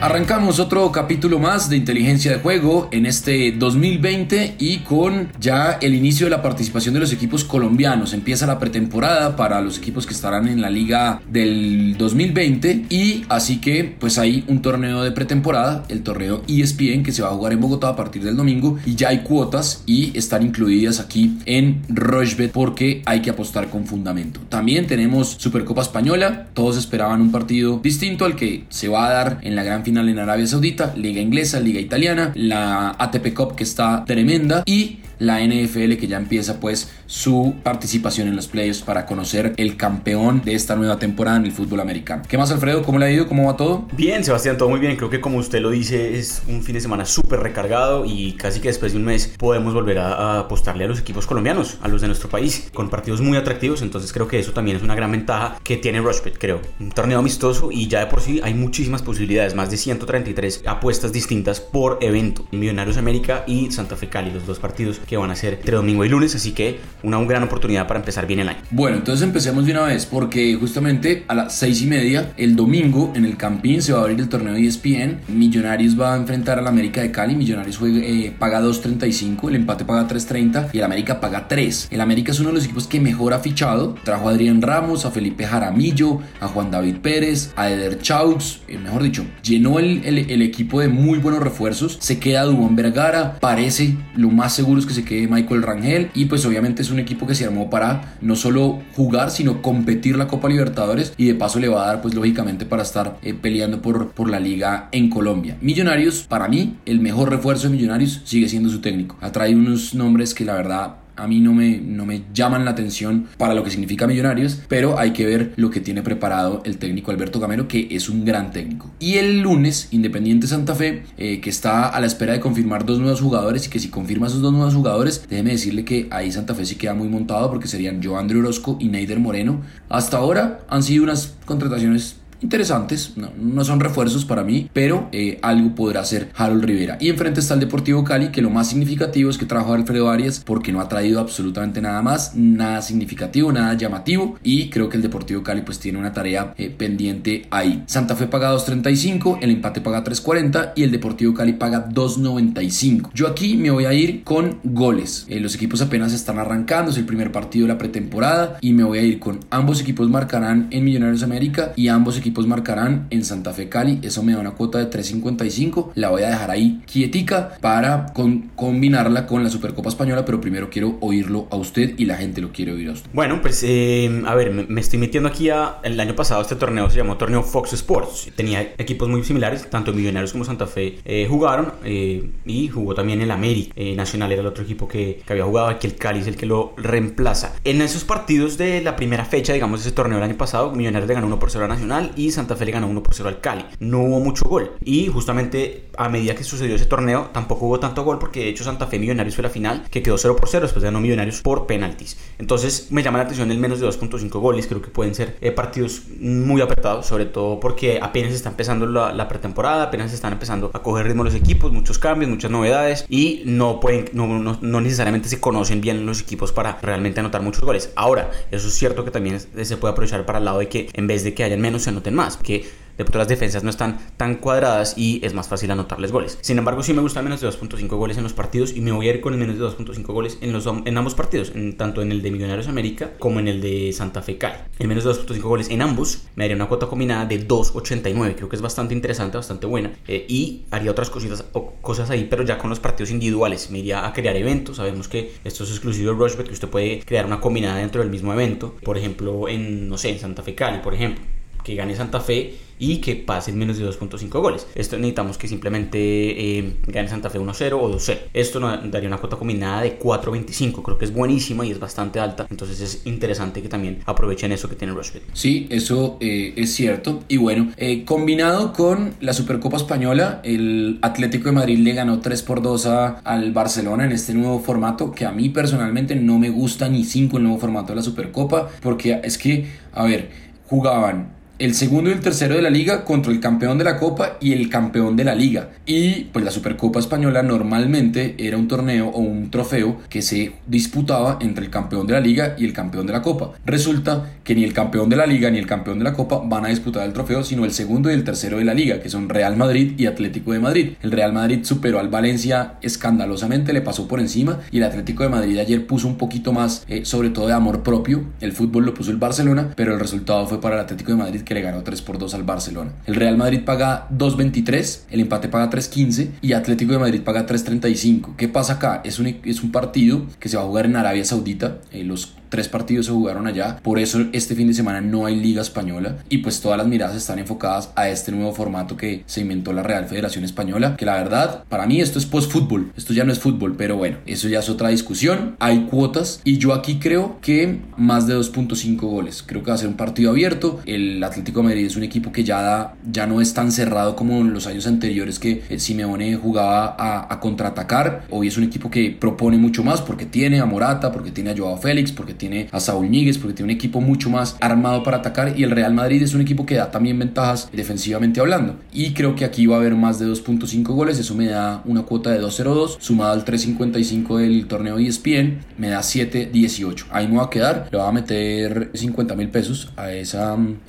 Arrancamos otro capítulo más de inteligencia de juego en este 2020 y con ya el inicio de la participación de los equipos colombianos. Empieza la pretemporada para los equipos que estarán en la liga del 2020 y así que pues hay un torneo de pretemporada, el torneo ESPN que se va a jugar en Bogotá a partir del domingo y ya hay cuotas y están incluidas aquí en Rochebet porque hay que apostar con fundamento. También tenemos Supercopa Española, todos esperaban un partido distinto al que se va a dar en la gran final en Arabia Saudita, Liga Inglesa, Liga Italiana, la ATP Cup que está tremenda y la NFL que ya empieza pues su participación en los playoffs para conocer el campeón de esta nueva temporada en el fútbol americano. ¿Qué más Alfredo? ¿Cómo le ha ido? ¿Cómo va todo? Bien, Sebastián, todo muy bien. Creo que como usted lo dice es un fin de semana súper recargado y casi que después de un mes podemos volver a, apostarle a los equipos colombianos, a los de nuestro país, con partidos muy atractivos. Entonces creo que eso también es una gran ventaja que tiene Rushpit, creo. Un torneo amistoso y ya de por sí hay muchísimas posibilidades, más de 133 apuestas distintas por evento. Millonarios América y Santa Fe Cali, los dos partidos que van a ser entre domingo y lunes, así que una gran oportunidad para empezar bien el año. Bueno, entonces empecemos de una vez, porque justamente a las seis y media, el domingo, en el Campín se va a abrir el torneo de ESPN. Millonarios va a enfrentar al América de Cali. Millonarios juega, eh, paga 2.35, el empate paga 3.30 y el América paga 3. El América es uno de los equipos que mejor ha fichado. Trajo a Adrián Ramos, a Felipe Jaramillo, a Juan David Pérez, a Eder Chaux, eh, mejor dicho, llenó el, el, equipo de muy buenos refuerzos. Se queda Dubón Vergara, parece lo más seguro es que se quede Michael Rangel y pues obviamente es un equipo que se armó para no solo jugar sino competir la Copa Libertadores y de paso le va a dar pues lógicamente para estar eh, peleando por, por la liga en Colombia. Millonarios, para mí, el mejor refuerzo de Millonarios sigue siendo su técnico. Ha traído unos nombres que la verdad a mí no me, no me llaman la atención para lo que significa Millonarios, pero hay que ver lo que tiene preparado el técnico Alberto Gamero, que es un gran técnico. Y el lunes, Independiente Santa Fe, eh, que está a la espera de confirmar dos nuevos jugadores y que si confirma esos dos nuevos jugadores, déjeme decirle que ahí Santa Fe sí queda muy montado porque serían Joandro Orozco y Neider Moreno. Hasta ahora han sido unas contrataciones interesantes, no, son refuerzos para mí, pero eh, algo podrá hacer Harold Rivera. Y enfrente está el Deportivo Cali, que lo más significativo es que trajo Alfredo Arias porque no ha traído absolutamente nada más, nada significativo, nada llamativo y creo que el Deportivo Cali pues tiene una tarea eh, pendiente ahí. Santa Fe paga 2.35, el empate paga 3.40 y el Deportivo Cali paga 2.95. Yo aquí me voy a ir con goles. Eh, los equipos apenas están arrancando, es el primer partido de la pretemporada y me voy a ir con ambos equipos marcarán en Millonarios América y ambos equipos equipos marcarán en Santa Fe Cali. Eso me da una cuota de 3.55. La voy a dejar ahí quietica para combinarla con la Supercopa Española, pero primero quiero oírlo a usted y la gente lo quiere oír a usted. Bueno, pues eh, a ver, me, estoy metiendo aquí a, el año pasado este torneo se llamó Torneo Fox Sports. Tenía equipos muy similares, tanto Millonarios como Santa Fe eh, jugaron eh, y jugó también el América Nacional, era el otro equipo que, que, había jugado. Aquí el Cali es el que lo reemplaza. En esos partidos de la primera fecha, digamos, de ese torneo el año pasado, Millonarios le ganó 1 por 0 a Nacional y Santa Fe le ganó 1 por 0 al Cali. No hubo mucho gol. Y justamente a medida que sucedió ese torneo, tampoco hubo tanto gol porque de hecho Santa Fe Millonarios fue la final que quedó 0 por 0, después ganó Millonarios por penaltis. Entonces me llama la atención el menos de 2.5 goles. Creo que pueden ser eh, partidos muy apretados, sobre todo porque apenas está empezando la, pretemporada, apenas están empezando a coger ritmo los equipos, muchos cambios, muchas novedades y no, pueden, no, no necesariamente se conocen bien los equipos para realmente anotar muchos goles. Ahora, eso es cierto que también se puede aprovechar para el lado de que en vez de que hayan menos se anoten más que de pronto las defensas no están tan cuadradas y es más fácil anotarles goles. Sin embargo, sí me gusta menos de 2.5 goles en los partidos y me voy a ir con el menos de 2.5 goles en, los, en ambos partidos, en, tanto en el de Millonarios América como en el de Santa Fe Cali. El menos de 2.5 goles en ambos me daría una cuota combinada de 2.89, creo que es bastante interesante, bastante buena eh, y haría otras cositas o cosas ahí, pero ya con los partidos individuales. Me iría a crear eventos, sabemos que esto es exclusivo de Rushbet, que usted puede crear una combinada dentro del mismo evento, por ejemplo, en, no sé, en Santa Fe Cali, por ejemplo que gane Santa Fe y que pase menos de 2.5 goles. Esto necesitamos que simplemente eh, gane Santa Fe 1-0 o 2-0. Esto nos daría una cuota combinada de 4.25. Creo que es buenísima y es bastante alta. Entonces es interesante que también aprovechen eso que tiene Rushbet. Sí, eso eh, es cierto. Y bueno, eh, combinado con la Supercopa Española, el Atlético de Madrid le ganó 3 por 2 al Barcelona en este nuevo formato que a mí personalmente no me gusta ni 5 el nuevo formato de la Supercopa porque es que, a ver, jugaban el segundo y el tercero de la liga contra el campeón de la Copa y el campeón de la liga. Y pues la Supercopa Española normalmente era un torneo o un trofeo que se disputaba entre el campeón de la liga y el campeón de la Copa. Resulta que ni el campeón de la liga ni el campeón de la Copa van a disputar el trofeo, sino el segundo y el tercero de la liga, que son Real Madrid y Atlético de Madrid. El Real Madrid superó al Valencia escandalosamente, le pasó por encima y el Atlético de Madrid ayer puso un poquito más, eh, sobre todo de amor propio. El fútbol lo puso el Barcelona, pero el resultado fue para el Atlético de Madrid que le ganó 3 por 2 al Barcelona. El Real Madrid paga 2.23, el empate paga 3.15 y Atlético de Madrid paga 3.35. ¿Qué pasa acá? Es un, es un partido que se va a jugar en Arabia Saudita. Eh, los tres partidos se jugaron allá, por eso este fin de semana no hay liga española y pues todas las miradas están enfocadas a este nuevo formato que se inventó la Real Federación Española, que la verdad, para mí esto es post-fútbol, esto ya no es fútbol, pero bueno, eso ya es otra discusión, hay cuotas y yo aquí creo que más de 2.5 goles, creo que va a ser un partido abierto, el Atlético de Madrid es un equipo que ya, da, ya no es tan cerrado como en los años anteriores que eh, Simeone jugaba a, contraatacar, hoy es un equipo que propone mucho más porque tiene a Morata, porque tiene a Joao Félix, porque tiene a Saúl Níguez, porque tiene un equipo mucho más armado para atacar. Y el Real Madrid es un equipo que da también ventajas defensivamente hablando. Y creo que aquí va a haber más de 2.5 goles, eso me da una cuota de 2.02, sumado al 3.55 del torneo ESPN, me da 7.18. Ahí me va a quedar, le voy a meter 50 mil pesos a esa mm,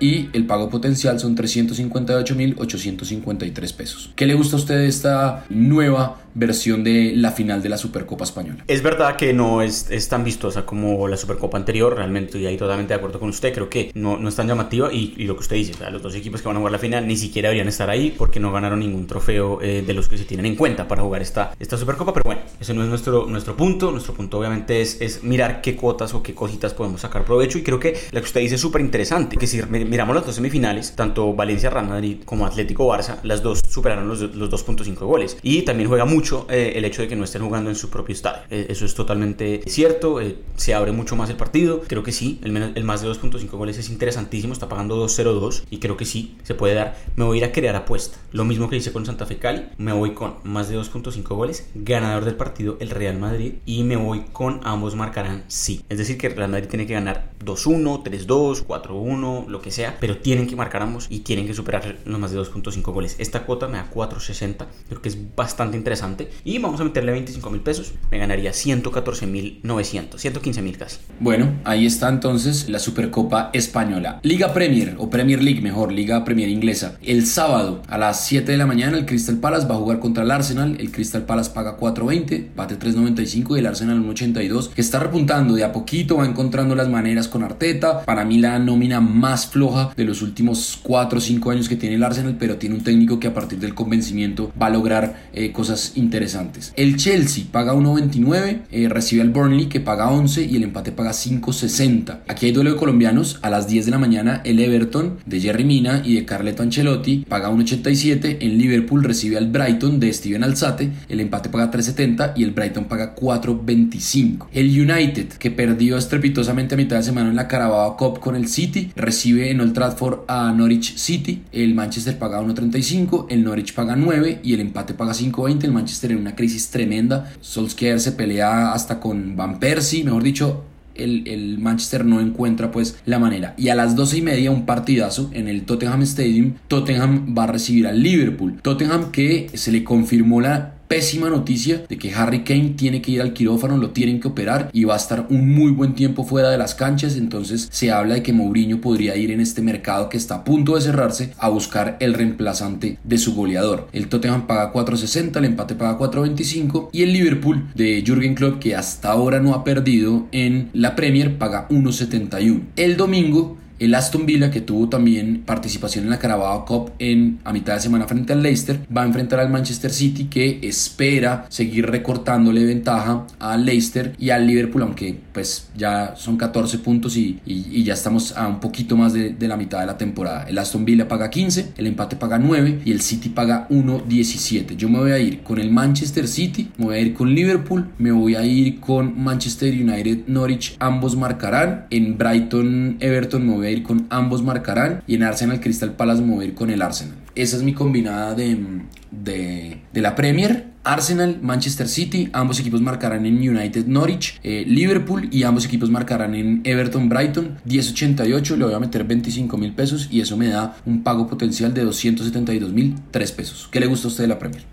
y el pago potencial son 358.853 pesos. ¿Qué le gusta a usted de esta nueva versión de la final de la Supercopa Española. Es verdad que no es, es tan vistosa como la Supercopa anterior, realmente estoy ahí totalmente de acuerdo con usted, creo que no, no es tan llamativa y, lo que usted dice, los dos equipos que van a jugar la final ni siquiera deberían estar ahí porque no ganaron ningún trofeo eh, de los que se tienen en cuenta para jugar esta, esta Supercopa, pero bueno, ese no es nuestro, nuestro punto, nuestro punto obviamente es, es mirar qué cuotas o qué cositas podemos sacar provecho y creo que lo que usted dice es súper interesante, que si miramos las dos semifinales, tanto Valencia Real Madrid como Atlético Barça, las dos superaron los, los 2.5 goles y también juega mucho eh, el hecho de que no estén jugando en su propio estadio. Eh, eso es totalmente cierto. Eh, se abre mucho más el partido. Creo que sí. El, el más de 2.5 goles es interesantísimo. Está pagando 2.02 y creo que sí se puede dar. Me voy a ir a crear apuesta. Lo mismo que hice con Santa Fe Cali. Me voy con más de 2.5 goles. Ganador del partido el Real Madrid. Y me voy con ambos marcarán sí. Es decir, que el Real Madrid tiene que ganar 2-1, 3-2, 4-1, lo que sea. Pero tienen que marcar ambos y tienen que superar los más de 2.5 goles. Esta cuota me da 4.60. Creo que es bastante interesante y vamos a meterle 25 mil pesos, me ganaría 114 mil 900, 115 mil casi. Bueno, ahí está entonces la Supercopa Española. Liga Premier o Premier League, mejor, Liga Premier inglesa. El sábado a las 7 de la mañana el Crystal Palace va a jugar contra el Arsenal. El Crystal Palace paga 4.20, bate 3.95 y el Arsenal 1.82, que está repuntando de a poquito, va encontrando las maneras con Arteta. Para mí la nómina más floja de los últimos 4 o 5 años que tiene el Arsenal, pero tiene un técnico que a partir del convencimiento va a lograr eh, cosas interesantes. El Chelsea paga 1.29, eh, recibe al Burnley que paga 11 y el empate paga 5.60. Aquí hay duelo de colombianos. A las 10 de la mañana el Everton de Jerry Mina y de Carleto Ancelotti paga 1.87. En Liverpool recibe al Brighton de Steven Alzate. El empate paga 3.70 y el Brighton paga 4.25. El United que perdió estrepitosamente a mitad de semana en la Carabao Cup con el City recibe en Old Trafford a Norwich City. El Manchester paga 1.35, el Norwich paga 9 y el empate paga 5.20. El Manchester en una crisis tremenda. Solskjaer se pelea hasta con Van Persie, mejor dicho, el, el, Manchester no encuentra pues la manera. Y a las 12 y media un partidazo en el Tottenham Stadium. Tottenham va a recibir al Liverpool. Tottenham que se le confirmó la pésima noticia de que Harry Kane tiene que ir al quirófano, lo tienen que operar y va a estar un muy buen tiempo fuera de las canchas. Entonces se habla de que Mourinho podría ir en este mercado que está a punto de cerrarse a buscar el reemplazante de su goleador. El Tottenham paga 4.60, el empate paga 4.25 y el Liverpool de Jürgen Klopp que hasta ahora no ha perdido en la Premier paga 1.71. El domingo el Aston Villa, que tuvo también participación en la Carabao Cup en, a mitad de semana frente al Leicester, va a enfrentar al Manchester City que espera seguir recortándole ventaja al Leicester y al Liverpool, aunque pues ya son 14 puntos y, ya estamos a un poquito más de, de, la mitad de la temporada. El Aston Villa paga 15, el empate paga 9 y el City paga 1.17. Yo me voy a ir con el Manchester City, me voy a ir con Liverpool, me voy a ir con Manchester United Norwich, ambos marcarán. En Brighton Everton me voy a ir con ambos marcarán y en Arsenal Crystal Palace me voy a ir con el Arsenal. Esa es mi combinada de, de la Premier Arsenal, Manchester City, ambos equipos marcarán en United Norwich, eh, Liverpool y ambos equipos marcarán en Everton Brighton, 10.88, le voy a meter 25 mil pesos y eso me da un pago potencial de 272 mil 3 pesos. ¿Qué le gusta a usted de la Premier?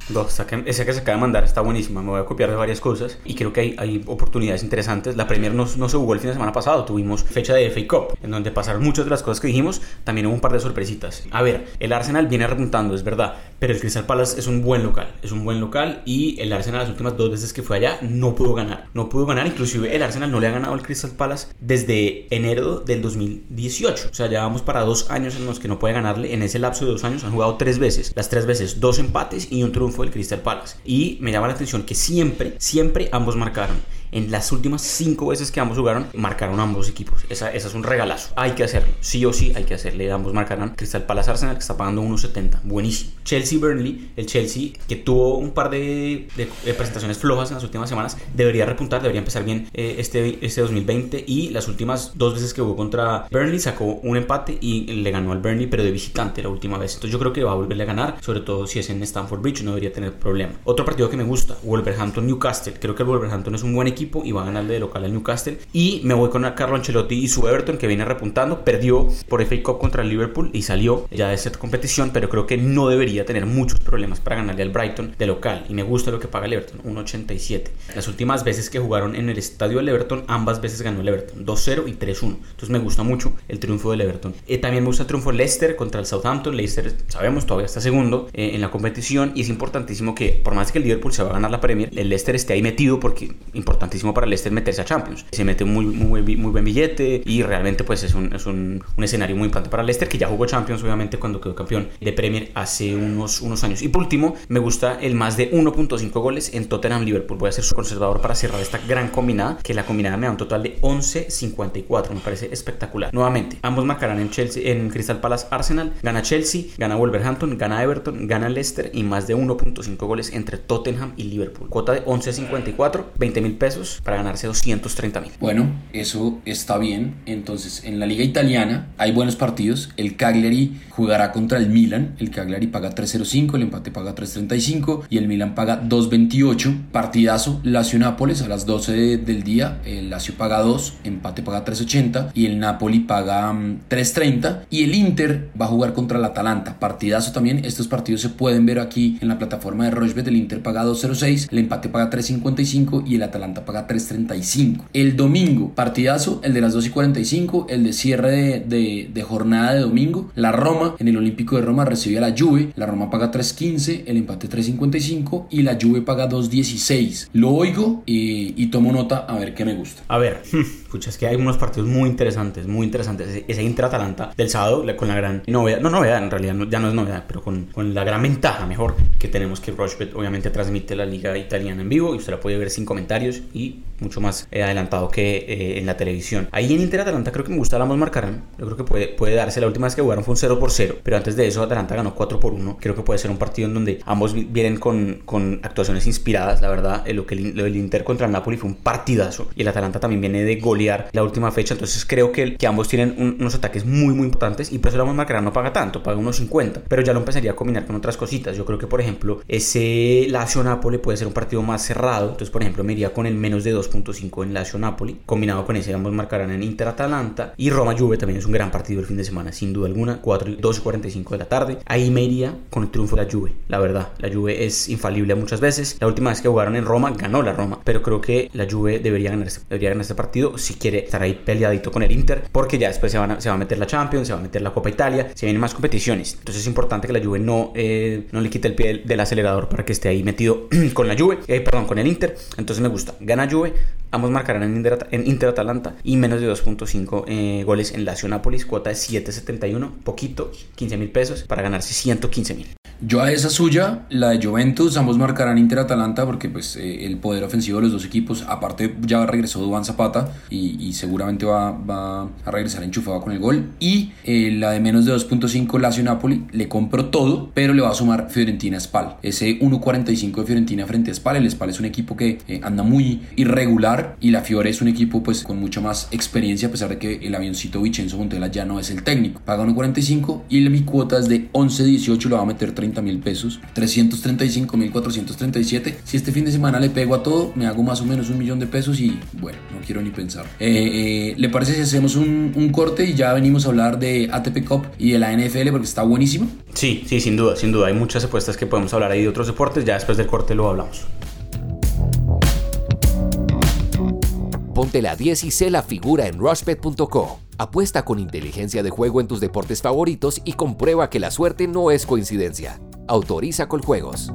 ese que se acaba de mandar está buenísima, me voy a copiar de varias cosas y creo que hay, hay oportunidades interesantes. La Premier no, no, se jugó el fin de semana pasado, tuvimos fecha de FA Cup, en donde pasaron muchas de las cosas que dijimos, también hubo un par de sorpresitas. A ver, el Arsenal viene repuntando, es verdad, pero el Crystal Palace es un buen local, es un buen local y el Arsenal las últimas dos veces que fue allá no pudo ganar, no pudo ganar, inclusive el Arsenal no le ha ganado al Crystal Palace desde enero del 2018, o sea, ya para dos años en los que no puede ganarle, en ese lapso de dos años han jugado tres veces, las tres veces dos empates y un triunfo del Crystal Palace. Y me llama la atención que siempre, siempre ambos marcaron en las últimas cinco veces que ambos jugaron, marcaron ambos equipos. Esa, es un regalazo. Hay que hacerlo. Sí o sí hay que hacerle. Ambos marcarán. Crystal Palace Arsenal que está pagando 1.70. Buenísimo. Chelsea Burnley. El Chelsea que tuvo un par de, presentaciones flojas en las últimas semanas. Debería repuntar. Debería empezar bien eh, este, este 2020. Y las últimas dos veces que jugó contra Burnley sacó un empate y le ganó al Burnley, pero de visitante la última vez. Entonces yo creo que va a volverle a ganar. Sobre todo si es en Stamford Bridge. No debería tener problema. Otro partido que me gusta. Wolverhampton Newcastle. Creo que el Wolverhampton es un buen equipo y va a ganar de local al Newcastle. Y me voy con Carlo Ancelotti y su Everton que viene repuntando. Perdió por FA Cup contra el Liverpool y salió ya de esta competición, pero creo que no debería tener muchos problemas para ganarle al Brighton de local. Y me gusta lo que paga el Everton, 1.87. Las últimas veces que jugaron en el estadio del Everton, ambas veces ganó el Everton, 2-0 y 3-1. Entonces me gusta mucho el triunfo del Everton. Eh, también me gusta el triunfo Leicester contra el Southampton. Leicester, sabemos, todavía está segundo eh, en la competición y es importantísimo que, por más que el Liverpool se va a ganar la Premier, el Leicester esté ahí metido porque importantísimo para Leicester meterse a Champions. Se mete muy, muy, muy buen billete y realmente pues es, un, es un, un, escenario muy importante para Leicester que ya jugó Champions obviamente cuando quedó campeón de Premier hace unos, unos años. Y por último, me gusta el más de 1.5 goles en Tottenham Liverpool. Voy a ser su conservador para cerrar esta gran combinada, que la combinada me da un total de 11.54. Me parece espectacular. Nuevamente, ambos marcarán en Chelsea, en Crystal Palace Arsenal. Gana Chelsea, gana Wolverhampton, gana Everton, gana Leicester y más de 1.5 goles entre Tottenham y Liverpool. Cuota de 11.54, 20 mil pesos para ganarse 230 mil. Bueno, eso está bien. Entonces, en la liga italiana hay buenos partidos. El Cagliari jugará contra el Milan. El Cagliari paga 3.05, el empate paga 3.35 y el Milan paga 2.28. Partidazo, Lazio-Nápoles a las 12 del día. El Lazio paga 2, empate paga 3.80 y el Napoli paga 3.30. Mm, y el Inter va a jugar contra el Atalanta. Partidazo también. Estos partidos se pueden ver aquí en la plataforma de Rochebet. El Inter paga 2.06, el empate paga 3.55 y el Atalanta paga 3.35. El domingo, partidazo, el de las 2 y 45, el de cierre de, jornada de domingo. La Roma, en el Olímpico de Roma, recibe a la Juve. La Roma paga 3.15, el empate 3.55 y la Juve paga 2.16. Lo oigo y, y, tomo nota a ver qué me gusta. A ver, escucha, es que hay unos partidos muy interesantes, muy interesantes. Ese Inter-Atalanta del sábado, con la gran novedad, no novedad, en realidad ya no es novedad, pero con, con la gran ventaja, mejor, que tenemos que Rochebet obviamente transmite la liga italiana en vivo y usted la puede ver sin comentarios y eat mucho más eh, adelantado que eh, en la televisión. Ahí en Inter Atalanta creo que me gusta ambos marcarán. Yo creo que puede, puede darse. La última vez que jugaron fue un 0 por 0, pero antes de eso Atalanta ganó 4 por 1. Creo que puede ser un partido en donde ambos vienen con, con actuaciones inspiradas. La verdad, eh, lo que el, el, Inter contra el Napoli fue un partidazo y el Atalanta también viene de golear la última fecha. Entonces creo que, que ambos tienen unos ataques muy, muy importantes y por eso el ambos marcarán no paga tanto, paga unos 50, pero ya lo empezaría a combinar con otras cositas. Yo creo que, por ejemplo, ese Lazio Napoli puede ser un partido más cerrado. Entonces, por ejemplo, me iría con el menos de 2.5 en Lazio Napoli. Combinado con ese, ambos marcarán en Inter Atalanta. Y Roma Juve también es un gran partido el fin de semana, sin duda alguna. 4 y 45 de la tarde. Ahí me iría con el triunfo de la Juve. La verdad, la Juve es infalible muchas veces. La última vez que jugaron en Roma, ganó la Roma. Pero creo que la Juve debería ganar, este, debería ganar este partido si quiere estar ahí peleadito con el Inter. Porque ya después se, van a, se va a meter la Champions, se va a meter la Copa Italia, se vienen más competiciones. Entonces es importante que la Juve no, eh, no le quite el pie del, acelerador para que esté ahí metido con la Juve, eh, perdón, con el Inter. Entonces me gusta. Gana Juve, Ambos marcarán en Inter, y menos de 2.5 eh, goles en Lazio Nápoles. Cuota de 7.71, poquito, 15 mil pesos para ganarse 115 mil. Yo a esa suya, la de Juventus, ambos marcarán Inter-Atalanta porque pues eh, el poder ofensivo de los dos equipos, aparte ya regresó Duván Zapata y, seguramente va, a regresar enchufado con el gol. Y eh, la de menos de 2.5 Lazio-Napoli, le compro todo, pero le va a sumar Fiorentina-Spal. Ese 1.45 de Fiorentina frente a Spal, el Spal es un equipo que eh, anda muy irregular y la Fiore es un equipo pues con mucha más experiencia a pesar de que el avioncito Vicenzo Montella ya no es el técnico. Paga 1.45 y mi cuota es de 11.18, lo va a meter 30 180 mil pesos, 335 mil 437. Si este fin de semana le pego a todo, me hago más o menos un millón de pesos y bueno, no quiero ni pensar. Eh, eh, ¿Le parece si hacemos un, un, corte y ya venimos a hablar de ATP Cup y de la NFL porque está buenísimo? Sí, sí, sin duda, sin duda. Hay muchas apuestas que podemos hablar ahí de otros deportes. Ya después del corte lo hablamos. Ponte la 10 y sé la figura en rushbet.co. Apuesta con inteligencia de juego en tus deportes favoritos y comprueba que la suerte no es coincidencia. Autoriza con juegos.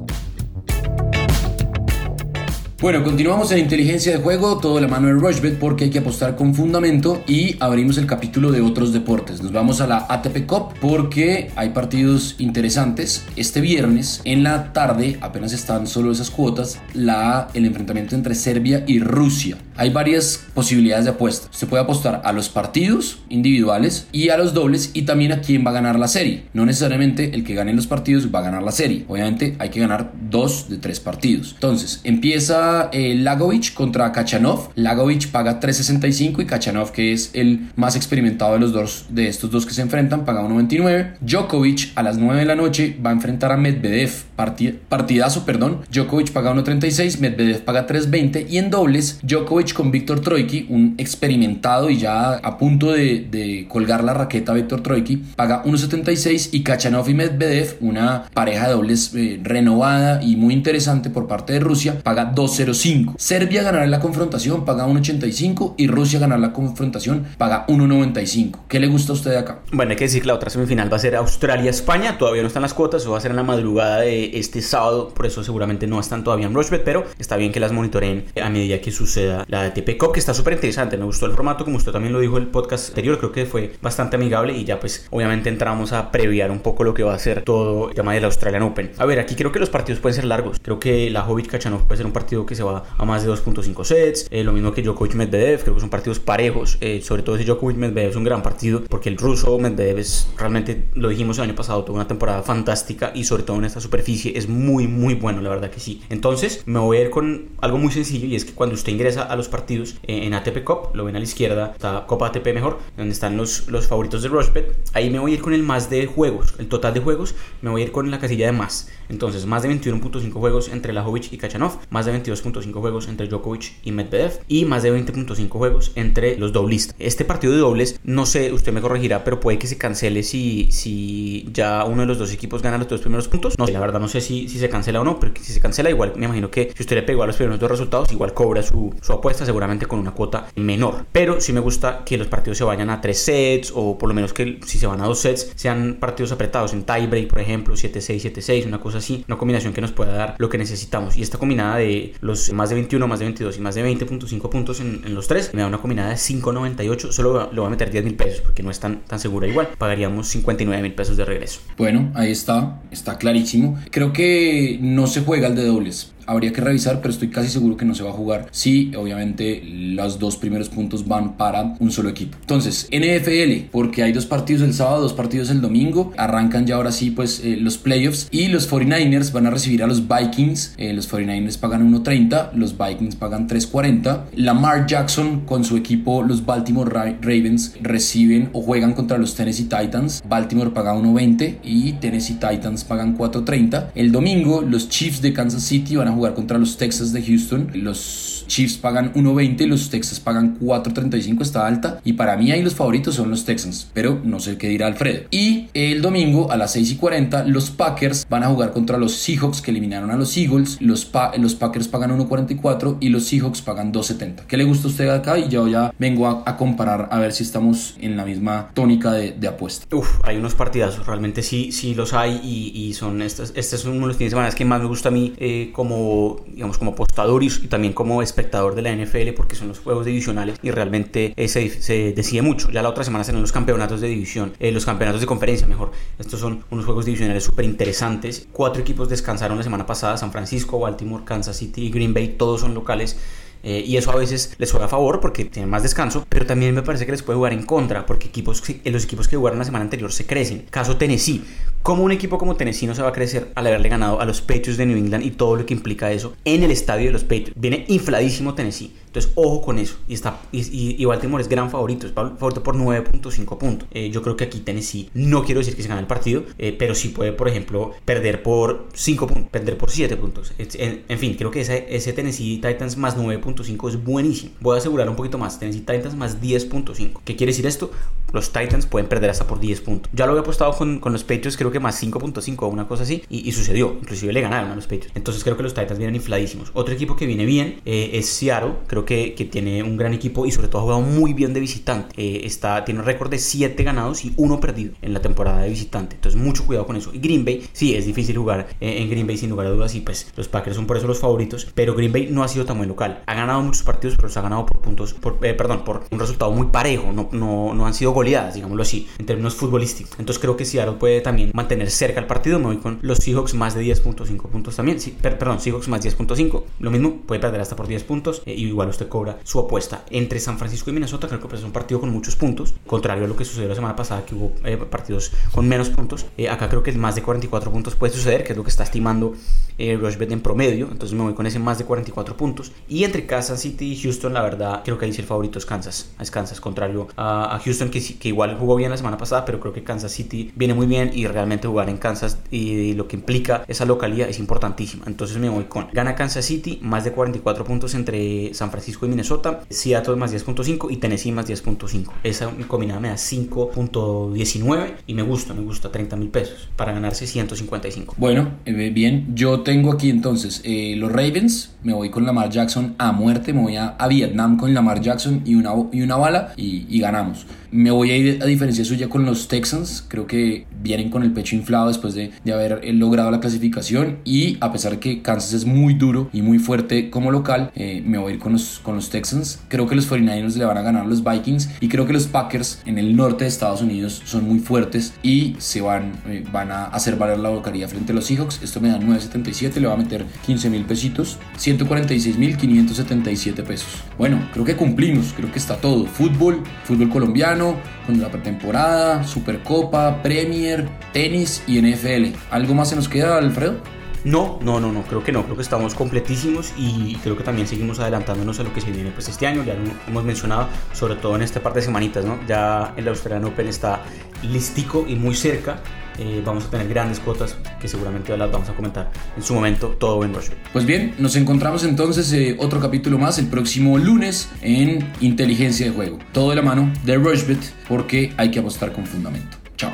Bueno, continuamos en inteligencia de juego, todo la mano de Rushbet porque hay que apostar con fundamento y abrimos el capítulo de otros deportes. Nos vamos a la ATP Cup porque hay partidos interesantes. Este viernes en la tarde, apenas están solo esas cuotas, la, el enfrentamiento entre Serbia y Rusia. Hay varias posibilidades de apuesta. Se puede apostar a los partidos individuales y a los dobles y también a quién va a ganar la serie. No necesariamente el que gane los partidos va a ganar la serie. Obviamente hay que ganar dos de tres partidos. Entonces, empieza eh, Lagovic contra Kachanov. Lagovic paga 3.65 y Kachanov, que es el más experimentado de los dos de estos dos que se enfrentan, paga 1.29. Djokovic a las 9 de la noche va a enfrentar a Medvedev, partidazo, perdón. Djokovic paga 1.36, Medvedev paga 3.20 y en dobles Djokovic con Víctor Troiki, un experimentado y ya a punto de, colgar la raqueta Víctor Troiki, paga 1.76 y Kachanov y Medvedev, una pareja de dobles eh, renovada y muy interesante por parte de Rusia, paga 2 0.5. Serbia ganará la confrontación, paga 1.85 y Rusia ganará la confrontación, paga 1.95. ¿Qué le gusta a usted acá? Bueno, hay que decir que la otra semifinal va a ser Australia-España, todavía no están las cuotas, eso va a ser en la madrugada de este sábado, por eso seguramente no están todavía en Rushbet, pero está bien que las monitoreen a medida que suceda la ATP Cup, que está súper interesante, me gustó el formato, como usted también lo dijo en el podcast anterior, creo que fue bastante amigable y ya pues obviamente entramos a previar un poco lo que va a ser todo el tema del Australian Open. A ver, aquí creo que los partidos pueden ser largos, creo que la Hobbit Kachanov puede ser un partido que se va a más de 2.5 sets. Eh, lo mismo que Djokovic Medvedev, creo que son partidos parejos. Eh, sobre todo si Djokovic Medvedev es un gran partido, porque el ruso Medvedev es realmente, lo dijimos el año pasado, tuvo una temporada fantástica y sobre todo en esta superficie es muy, muy bueno, la verdad que sí. Entonces me voy a ir con algo muy sencillo y es que cuando usted ingresa a los partidos en ATP Cup, lo ven a la izquierda, está Copa ATP mejor, donde están los, los favoritos de Rushbet. Ahí me voy a ir con el más de juegos, el total de juegos, me voy a ir con la casilla de más. Entonces, más de 21.5 juegos entre Lajovic y Kachanov, más de 22.5 juegos entre Djokovic y Medvedev y más de 20.5 juegos entre los doblistas. Este partido de dobles, no sé, usted me corregirá, pero puede que se cancele si, si ya uno de los dos equipos gana los dos primeros puntos. No, la verdad no sé si, si se cancela o no, pero si se cancela, igual me imagino que si usted le pegó a los primeros dos resultados, igual cobra su, su apuesta, seguramente con una cuota menor. Pero sí me gusta que los partidos se vayan a tres sets o por lo menos que si se van a dos sets sean partidos apretados en tiebreak, por ejemplo, 7-6, 7-6, una cosa así, una combinación que nos pueda dar lo que necesitamos. Y esta combinada de los más de 21, más de 22 y más de 20.5 puntos en, los tres me da una combinada de 5.98. Solo le voy a meter 10 mil pesos porque no es tan, tan segura igual. Pagaríamos 59 mil pesos de regreso. Bueno, ahí está, está clarísimo. Creo que no se juega el de dobles habría que revisar, pero estoy casi seguro que no se va a jugar si obviamente los dos primeros puntos van para un solo equipo. Entonces, NFL, porque hay dos partidos el sábado, dos partidos el domingo, arrancan ya ahora sí pues eh, los playoffs y los 49ers van a recibir a los Vikings, eh, los 49ers pagan 1.30, los Vikings pagan 3.40, Lamar Jackson con su equipo los Baltimore Ravens reciben o juegan contra los Tennessee Titans, Baltimore paga 1.20 y Tennessee Titans pagan 4.30, el domingo los Chiefs de Kansas City van a jugar contra los Texas de Houston. Los Chiefs pagan 1.20, los Texas pagan 4.35, está alta. Y para mí ahí los favoritos son los Texans, pero no sé qué dirá Alfredo. Y el domingo a las 6 y 40, los Packers van a jugar contra los Seahawks que eliminaron a los Eagles. Los, Packers pagan 1.44 y los Seahawks pagan 2.70. ¿Qué le gusta a usted acá? Y yo ya vengo a, comparar a ver si estamos en la misma tónica de, apuesta. Uf, hay unos partidazos, realmente sí, sí los hay y, son estos, este es uno de los fines de semana que más me gusta a mí eh, como digamos, como apostador y, también como espectador de la NFL porque son los juegos divisionales y realmente eh, se, decide mucho. Ya la otra semana serán los campeonatos de división, eh, los campeonatos de conferencia, mejor. Estos son unos juegos divisionales súper interesantes. Cuatro equipos descansaron la semana pasada, San Francisco, Baltimore, Kansas City y Green Bay, todos son locales. Eh, y eso a veces les juega a favor porque tienen más descanso, pero también me parece que les puede jugar en contra porque equipos, los equipos que jugaron la semana anterior se crecen. Caso Tennessee, ¿cómo un equipo como Tennessee no se va a crecer al haberle ganado a los Patriots de New England y todo lo que implica eso en el estadio de los Patriots? Viene infladísimo Tennessee Entonces, ojo con eso. Y, está, y, Baltimore es gran favorito, es favorito por 9.5 puntos. Eh, yo creo que aquí Tennessee, no quiero decir que se gane el partido, eh, pero sí puede, por ejemplo, perder por 5 puntos, perder por 7 puntos. En, fin, creo que ese, ese Tennessee Titans más 9.5 es buenísimo. Voy a asegurar un poquito más. Tennessee Titans más 10.5. ¿Qué quiere decir esto? Los Titans pueden perder hasta por 10 puntos. Ya lo había apostado con, con los Patriots, creo que más 5.5 o una cosa así, y, sucedió. Inclusive le ganaron a los Patriots. Entonces creo que los Titans vienen infladísimos. Otro equipo que viene bien eh, es Seattle. Creo que, que, tiene un gran equipo y sobre todo ha jugado muy bien de visitante. Eh, está, tiene un récord de 7 ganados y 1 perdido en la temporada de visitante. Entonces mucho cuidado con eso. Y Green Bay, sí, es difícil jugar eh, en Green Bay sin lugar a dudas y pues los Packers son por eso los favoritos. Pero Green Bay no ha sido tan buen local. Ha ganado muchos partidos, pero los ha ganado por puntos, por, perdón, por un resultado muy parejo. No, no, no han sido goleadas, digámoslo así, en términos futbolísticos. Entonces creo que Seattle puede también mantener cerca el partido. Me voy con los Seahawks más de 10.5 puntos también. Sí, perdón, Seahawks más 10.5. Lo mismo, puede perder hasta por 10 puntos. y igual usted cobra su apuesta. Entre San Francisco y Minnesota, creo que pues, es un partido con muchos puntos. Contrario a lo que sucedió la semana pasada, que hubo eh, partidos con menos puntos. Eh, acá creo que más de 44 puntos puede suceder, que es lo que está estimando eh, Rushbet en promedio. Entonces me voy con ese más de 44 puntos. Y entre Kansas City y Houston, la verdad, creo que ahí sí el favorito es Kansas. Es Kansas, contrario a, Houston, que, que igual jugó bien la semana pasada, pero creo que Kansas City viene muy bien y realmente jugar en Kansas y lo que implica esa localidad es importantísima. Entonces me voy con gana Kansas City, más de 44 puntos entre San Francisco y Minnesota, Seattle más 10.5 y Tennessee más 10.5. Esa combinada me da 5.19 y me gusta, me gusta 30 mil pesos para ganarse 155. Bueno, eh, bien, yo tengo aquí entonces eh, los Ravens, me voy con Lamar Jackson a muerte, me voy a, Vietnam con Lamar Jackson y una, y una bala y, y ganamos. Me voy a ir a diferencia suya con los Texans, creo que vienen con el pecho inflado después de, de haber eh, logrado la clasificación y a pesar que Kansas es muy duro y muy fuerte como local, eh, me voy a ir con los, con los Texans. Creo que los 49ers le van a ganar a los Vikings y creo que los Packers en el norte de Estados Unidos son muy fuertes y se van, eh, van a hacer valer la localidad frente a los Seahawks. Esto me da 9.77, le va a meter 15 mil pesitos, 146 mil 577 pesos. Bueno, creo que cumplimos, creo que está todo. Fútbol, fútbol colombiano, con la pretemporada, Supercopa, Premier, tenis y NFL. ¿Algo más se nos queda, Alfredo? No, no, no, no, creo que no, creo que estamos completísimos y creo que también seguimos adelantándonos a lo que se viene pues este año, ya lo hemos mencionado, sobre todo en esta parte de semanitas, ¿no? Ya el Australian Open está listico y muy cerca, eh, vamos a tener grandes cuotas que seguramente las vamos a comentar en su momento, todo en Rushbet. Pues bien, nos encontramos entonces eh, otro capítulo más el próximo lunes en Inteligencia de Juego, todo de la mano de Rushbet porque hay que apostar con fundamento. Chao.